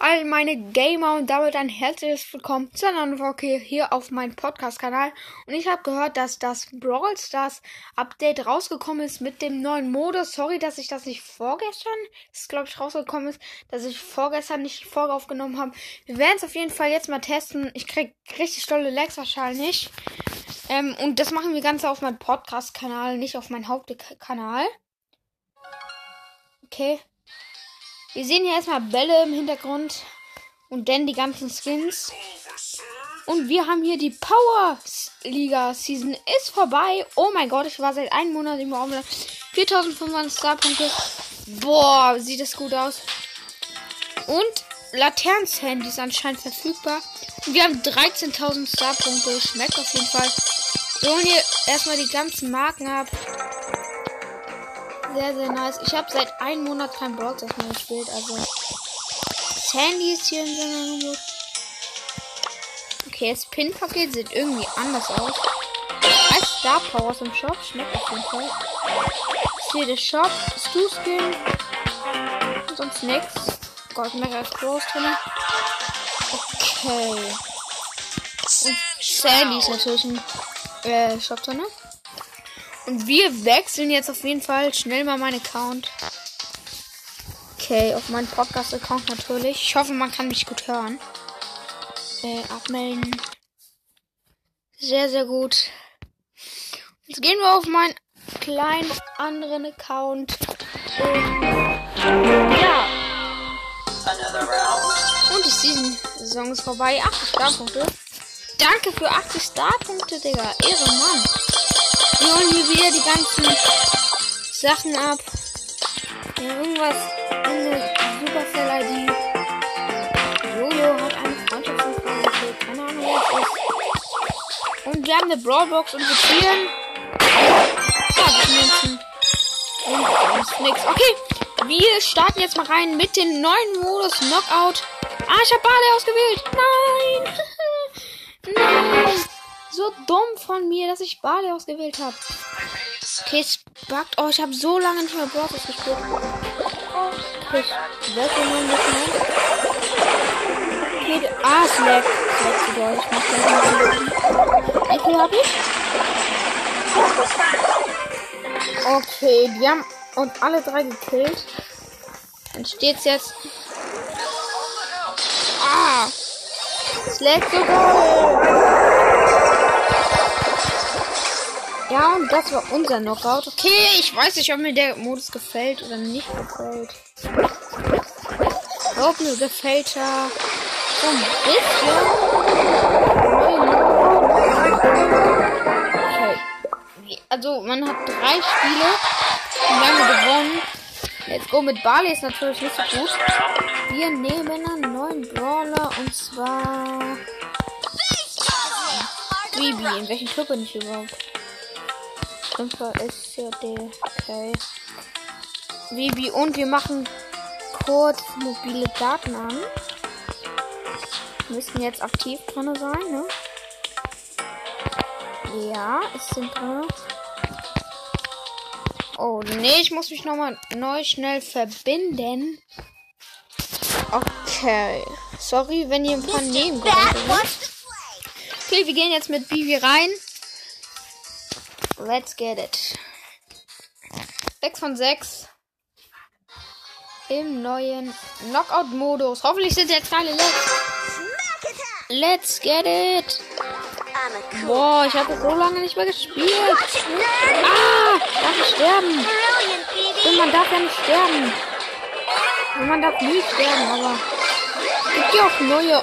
all meine Gamer und damit ein herzliches Willkommen zu einer neuen Folge hier auf meinem Podcast-Kanal. Und ich habe gehört, dass das Brawl Stars Update rausgekommen ist mit dem neuen Modus. Sorry, dass ich das nicht vorgestern, das glaube ich rausgekommen ist, dass ich vorgestern nicht die Folge aufgenommen habe. Wir werden es auf jeden Fall jetzt mal testen. Ich krieg richtig tolle Lags wahrscheinlich. Ähm, und das machen wir ganz auf meinem Podcast-Kanal, nicht auf meinem Hauptkanal. Okay. Wir sehen hier erstmal Bälle im Hintergrund und dann die ganzen Skins. Und wir haben hier die Power Liga Season ist vorbei. Oh mein Gott, ich war seit einem Monat im Raum. 4500 Starpunkte. Boah, sieht das gut aus. Und Laternenhandy ist anscheinend verfügbar. Und wir haben 13.000 Starpunkte. Schmeckt auf jeden Fall. Wir holen hier erstmal die ganzen Marken ab. Sehr, sehr nice. Ich habe seit einem Monat kein Brawl mehr gespielt, also. Sandy ist hier in so Nummer. Okay, das Pin-Paket sieht irgendwie anders aus. Als Star Powers im Shop. Schmeckt auf jeden Fall. Ist hier der Shop. Stu Skin. Sonst nichts. Gold Mega Groß drin. Okay. Und Sandy ist natürlich ein äh, Shop drin. Und wir wechseln jetzt auf jeden Fall schnell mal meinen Account. Okay, auf meinen Podcast-Account natürlich. Ich hoffe, man kann mich gut hören. Äh, abmelden. Sehr, sehr gut. Jetzt gehen wir auf meinen kleinen anderen Account. Und, ja. Und die Season-Saison ist vorbei. 80 Starpunkte. Danke für 80 Starpunkte, Digga. Ehre, Mann. Wir holen hier wieder die ganzen Sachen ab. Ja, irgendwas in der Supercell-ID. Jojo hat eine Freundschaftsanfrage. Keine Ahnung, was ist. Und wir haben eine Brawlbox und wir spielen. Ja, Münzen. Und nix. Okay, wir starten jetzt mal rein mit dem neuen Modus Knockout. Ah, ich habe Bale ausgewählt. Nein. So dumm von mir, dass ich Bale ausgewählt habe. Okay, es buggt. Oh, ich habe so lange nicht mehr Brawlers gespielt. Okay, ich werde ein ah, es. Es zu doll. Ich mach gleich mal. Wie viel hab ich? Okay, die haben uns alle drei gekillt. Dann steht's jetzt. Ah! Es lag so doll. Ja, und das war unser Knockout. Okay, ich weiß nicht, ob mir der Modus gefällt oder nicht gefällt. Ob mir gefällt er so ein bisschen. Okay. Also, man hat drei Spiele und wir haben gewonnen. Let's go mit Bali ist natürlich nicht so gut. Wir nehmen einen neuen Brawler und zwar. Bibi. In welchem Club bin ich überhaupt? Ja der. Okay. Bibi und wir machen kurz mobile Daten an. Müssen jetzt aktiv drin sein, ne? Ja, es sind drin. Oh, nee, ich muss mich nochmal neu schnell verbinden. Okay. Sorry, wenn ihr ein paar habt. Okay, wir gehen jetzt mit Bibi rein. Let's get it. 6 von 6. Im neuen Knockout-Modus. Hoffentlich sind jetzt keine Let's. Let's get it. Boah, ich habe so lange nicht mehr gespielt. Ah, darf ich sterben? Und man darf ja nicht sterben. Und man darf nie sterben, aber es gibt ja auch neue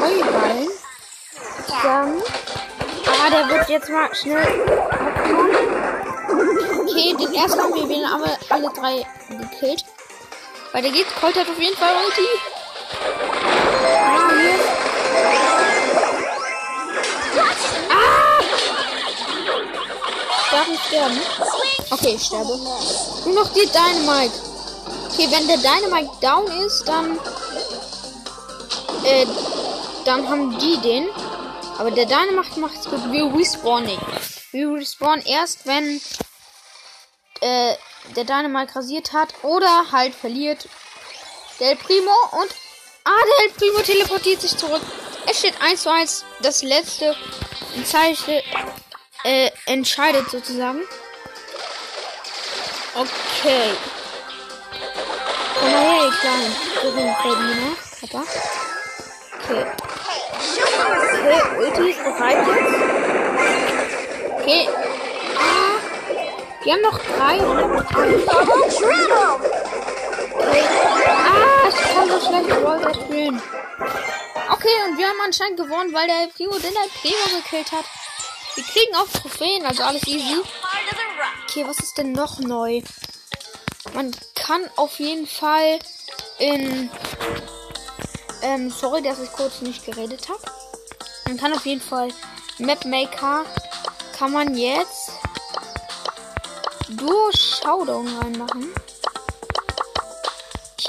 Heuballen. Dann. Ah, der wird jetzt mal schnell Okay, den ersten haben wir wieder aber alle drei gekillt. Weiter geht's. Colt hat auf jeden Fall Ulti. Ah! Ich darf nicht sterben. Okay, ich sterbe. Nur noch die Dynamite. Okay, wenn der Dynamite down ist, dann. Äh, dann haben die den. Aber der Dynamite macht's gut. Wir respawnen nicht. Wir respawnen erst, wenn äh, der Dynamite rasiert hat oder halt verliert. Del Primo und Ah, der El Primo teleportiert sich zurück. Es steht 1 zu 1. Das letzte Zeichen äh, entscheidet sozusagen. Okay. Komm mal her, kleinen Verdiener. Papa. Okay. Okay, Ulti ist bereit jetzt. Okay. Ah, wir haben noch drei. Okay. Ah, ich kann so schlecht Roller spielen. Okay, und wir haben anscheinend gewonnen, weil der Primo den der Primo gekillt hat. Wir kriegen auch Trophäen, also alles easy. Okay, was ist denn noch neu? Man kann auf jeden Fall in... Ähm, sorry, dass ich kurz nicht geredet habe. Man kann auf jeden Fall Mapmaker kann man jetzt Duo Showdown reinmachen.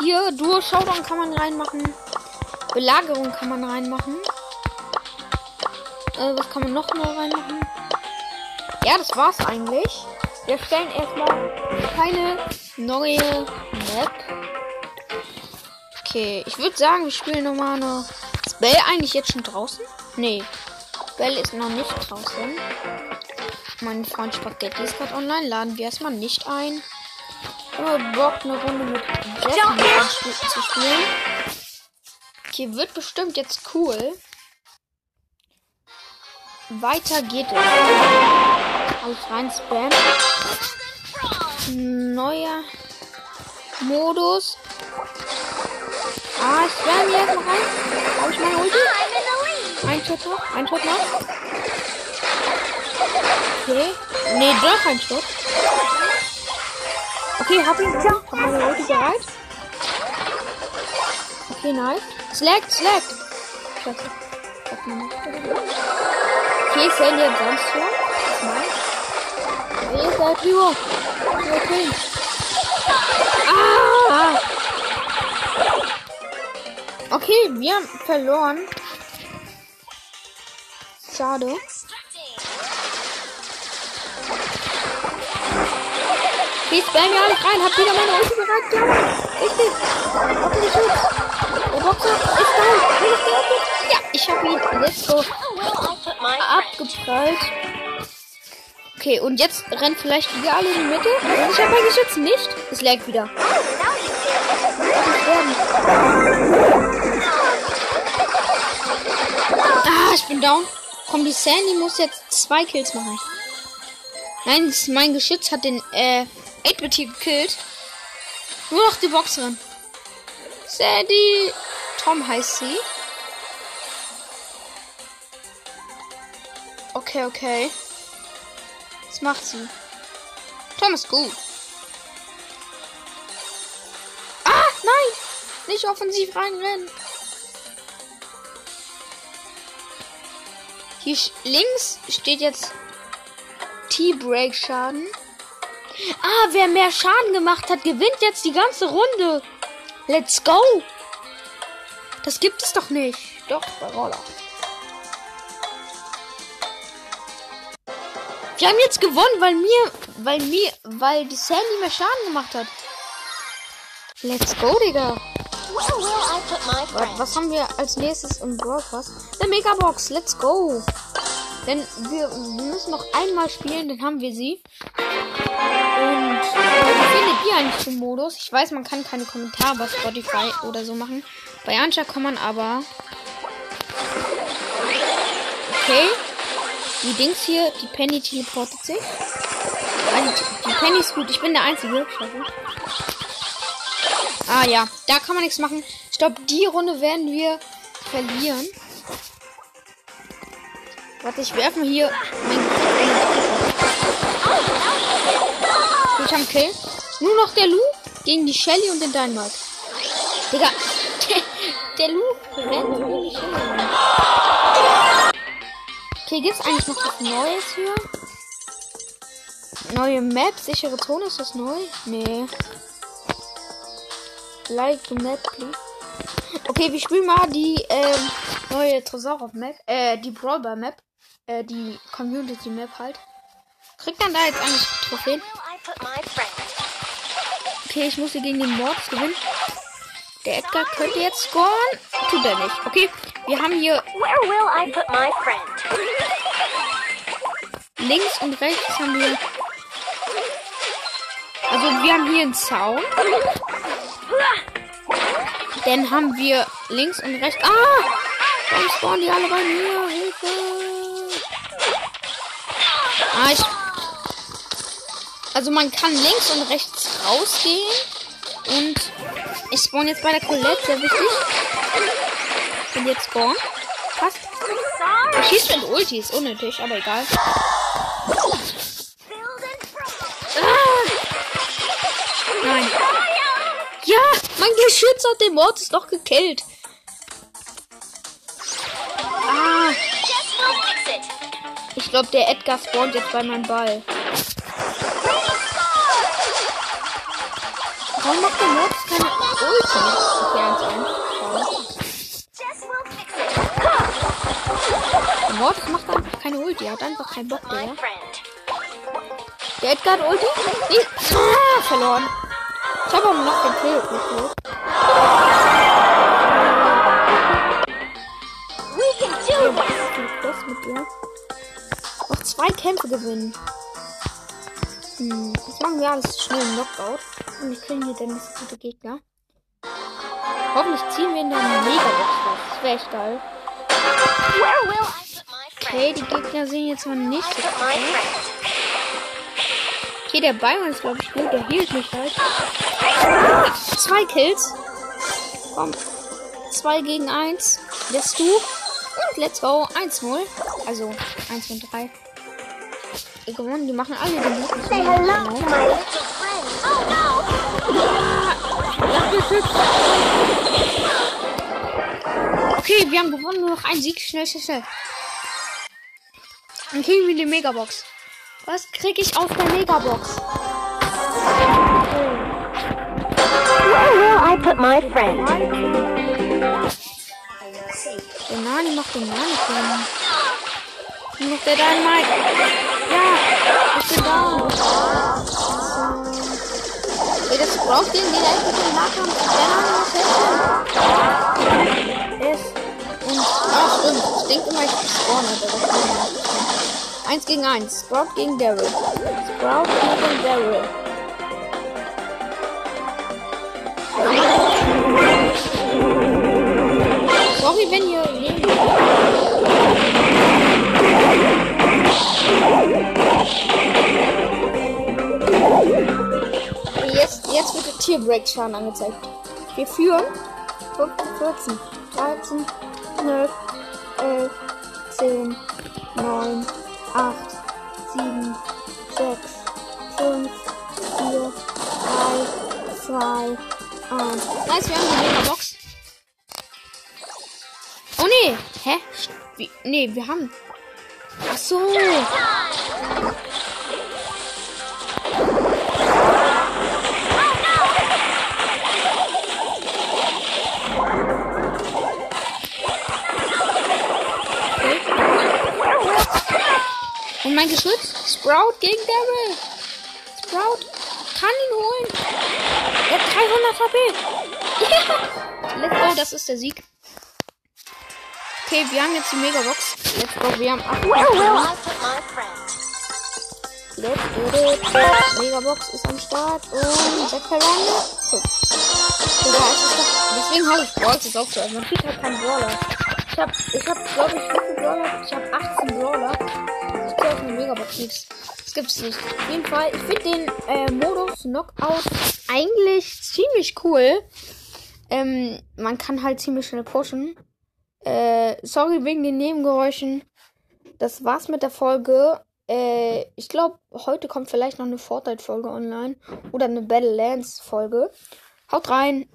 Hier, Duo Showdown kann man reinmachen. Belagerung kann man reinmachen. Äh, was kann man noch mal reinmachen? Ja, das war's eigentlich. Wir stellen erstmal keine neue Map. Okay, ich würde sagen, wir spielen nochmal eine. Ist Bell eigentlich jetzt schon draußen? Nee. Bell ist noch nicht draußen. Mein Freund Spaghetti ist gerade online. Laden wir erstmal nicht ein. Aber Bock, eine Runde mit Jackie zu spielen. Okay, wird bestimmt jetzt cool. Weiter geht es. Alles rein Spam. Neuer Modus. Ah, ich spam hier erstmal rein. Hab ich meine Ulti? Ein Shot noch. Ein Shot noch. Okay. Nee, doch ein Shot. Okay, hab ihn. Hab meine Ulti bereit. Okay, nice. Slackt, slackt. Scheiße. Okay, Sandy hat sonst schon. Hier ist der Trio. Okay. Ah! Okay, wir haben verloren. Schade. Okay, spam ja nicht rein. Hab wieder meine Ulti bereit. Ja, richtig. Hoffentlich Schutz. Der Boxer ist down. Ja, ich habe ihn. Let's go. Abgeprallt. Okay, und jetzt rennt vielleicht wieder alle in die Mitte. Und ich habe mein Geschütz nicht. Es lag wieder. Ah, ich bin down. Komm, die Sandy muss jetzt zwei Kills machen. Nein, mein Geschütz hat den äh, 8-Bit hier gekillt. Nur noch die Boxerin. Sandy. Tom heißt sie. Okay, okay. Was macht sie? Tom ist gut. Ah, nein! Nicht offensiv reinrennen. Hier links steht jetzt T-Break Schaden. Ah, wer mehr Schaden gemacht hat, gewinnt jetzt die ganze Runde. Let's go. Das gibt es doch nicht. Doch, bei Roller. Wir haben jetzt gewonnen, weil mir, weil mir, weil die Sandy mehr Schaden gemacht hat. Let's go, Digga. Was, haben wir als nächstes im Brawl Pass? Eine Megabox. Let's go. Denn wir, müssen noch einmal spielen, dann haben wir sie. Und wie findet ihr eigentlich den Modus? Ich weiß, man kann keine Kommentare bei Spotify oder so machen. Bei Ancha kann man aber. Okay. Die Dings hier, die Penny teleportet sich. Also die Penny ist gut. Ich bin der Einzige. Scheiße. Ah ja, da kann man nichts machen. Ich glaube, die Runde werden wir verlieren. Warte, ich werfe hier Ich habe Kill. Nur noch der Lu gegen die Shelly und den Dynamite. Digga, der, der Lu rennt in die Shelly. Okay, gibt's eigentlich noch was Neues hier? Neue Map, sichere Zone, ist das neu? Nee. Like the map, please. Okay, wir spielen mal die ähm, neue Tresor Map, äh, die Brawler Map, äh, die Community Map halt. Kriegt man da jetzt eigentlich Trophäen? Okay, ich muss hier gegen den Mords gewinnen. Der Edgar könnte jetzt scoren. Tut er nicht. Okay, wir haben hier Where will I put my friend? links und rechts haben wir. Also wir haben hier einen Zaun. Dann haben wir links und rechts. Ah! Warum spawnen die alle bei mir? Hilfe! Ah, ich also man kann links und rechts rausgehen. Und ich spawn jetzt bei der Colette, sehr wichtig. Und jetzt spawn. Passt. Er schießt mit Ultis, unnötig, aber egal. Mein Geschütz hat den Mortis doch gekillt. Ah, ich glaube, der Edgar spawnt jetzt bei meinem Ball. Warum macht der Mortis keine Ulti? Okay, 1 1. Jess will fix it. Der Mortis macht einfach keine Ulti. Er hat einfach keinen Bock mehr. Der Edgar hat Ulti? Nee. Ah, verloren. Ich habe aber noch den Kill das dir? Noch zwei Kämpfe gewinnen. Hm, jetzt machen wir alles schnell im Knockout. Und ich kriegen hier dann das gute Gegner. Hoffentlich ziehen wir in der Megabox. Das wäre echt geil. Okay, die Gegner sehen jetzt mal nicht so gut. Okay, der Byron ist, glaube ich, gut. Der hielt mich halt. Zwei Kills. Komm. Zwei gegen eins. Lässt du. Und let's go. 1-0. Also 1 und 3. Gewonnen. Die machen alle den guten Say hello to my little friend. Oh Okay, wir haben gewonnen. Nur noch ein Sieg. Schnell, schnell, schnell. Dann kriegen wir die Megabox. Was krieg ich aus der Megabox? no. Where will I put my friend? Nani macht den Nani können. Nur noch der Dynamite. Ja, ich bin da. Ey, das braucht den, den eigentlich den Nahkampf. Der Nani muss helfen. Ist. Und, ah, stimmt. Ich denke immer, ich spawne, aber das kann ich nicht. Eins gegen eins. Sprout gegen Daryl. Sprout gegen Daryl. Sorry, wenn ihr neben Jetzt, jetzt wird der Tierbreak-Schaden angezeigt. Wir führen 15, 14, 13, 12, 11, 10, 9, 8, 7, 6, 5, 4, 3, 2, 1. Nice, wir haben die Megabox. Hä? Wie? Nee, wir haben. Ach so. Und mein Geschütz? Sprout gegen Daryl. Sprout kann ihn holen. Er hat 300 HP. Ja. Let's go, das ist der Sieg. Okay, wir haben jetzt die Megabox. Let's go, wir haben 8 Where will I put my friend? Let's it. Megabox ist am Start und sechs Verlange. Fünf. So, da ist es. Deswegen habe ich Brawl jetzt auch so. Man kriegt halt keinen Brawler. Ich habe, ich habe, glaube ich, wie viele Brawler? Ich habe 18 Brawler. Ich glaube, eine Megabox gibt's. Das gibt's nicht. Auf jeden Fall, ich finde den äh, Modus Knockout eigentlich ziemlich cool. Ähm, man kann halt ziemlich schnell pushen. Äh, sorry wegen den Nebengeräuschen. Das war's mit der Folge. Äh, ich glaube, heute kommt vielleicht noch eine Fortnite-Folge online. Oder eine Battlelands-Folge. Haut rein.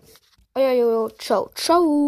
Euer Jojo. Ciao, ciao.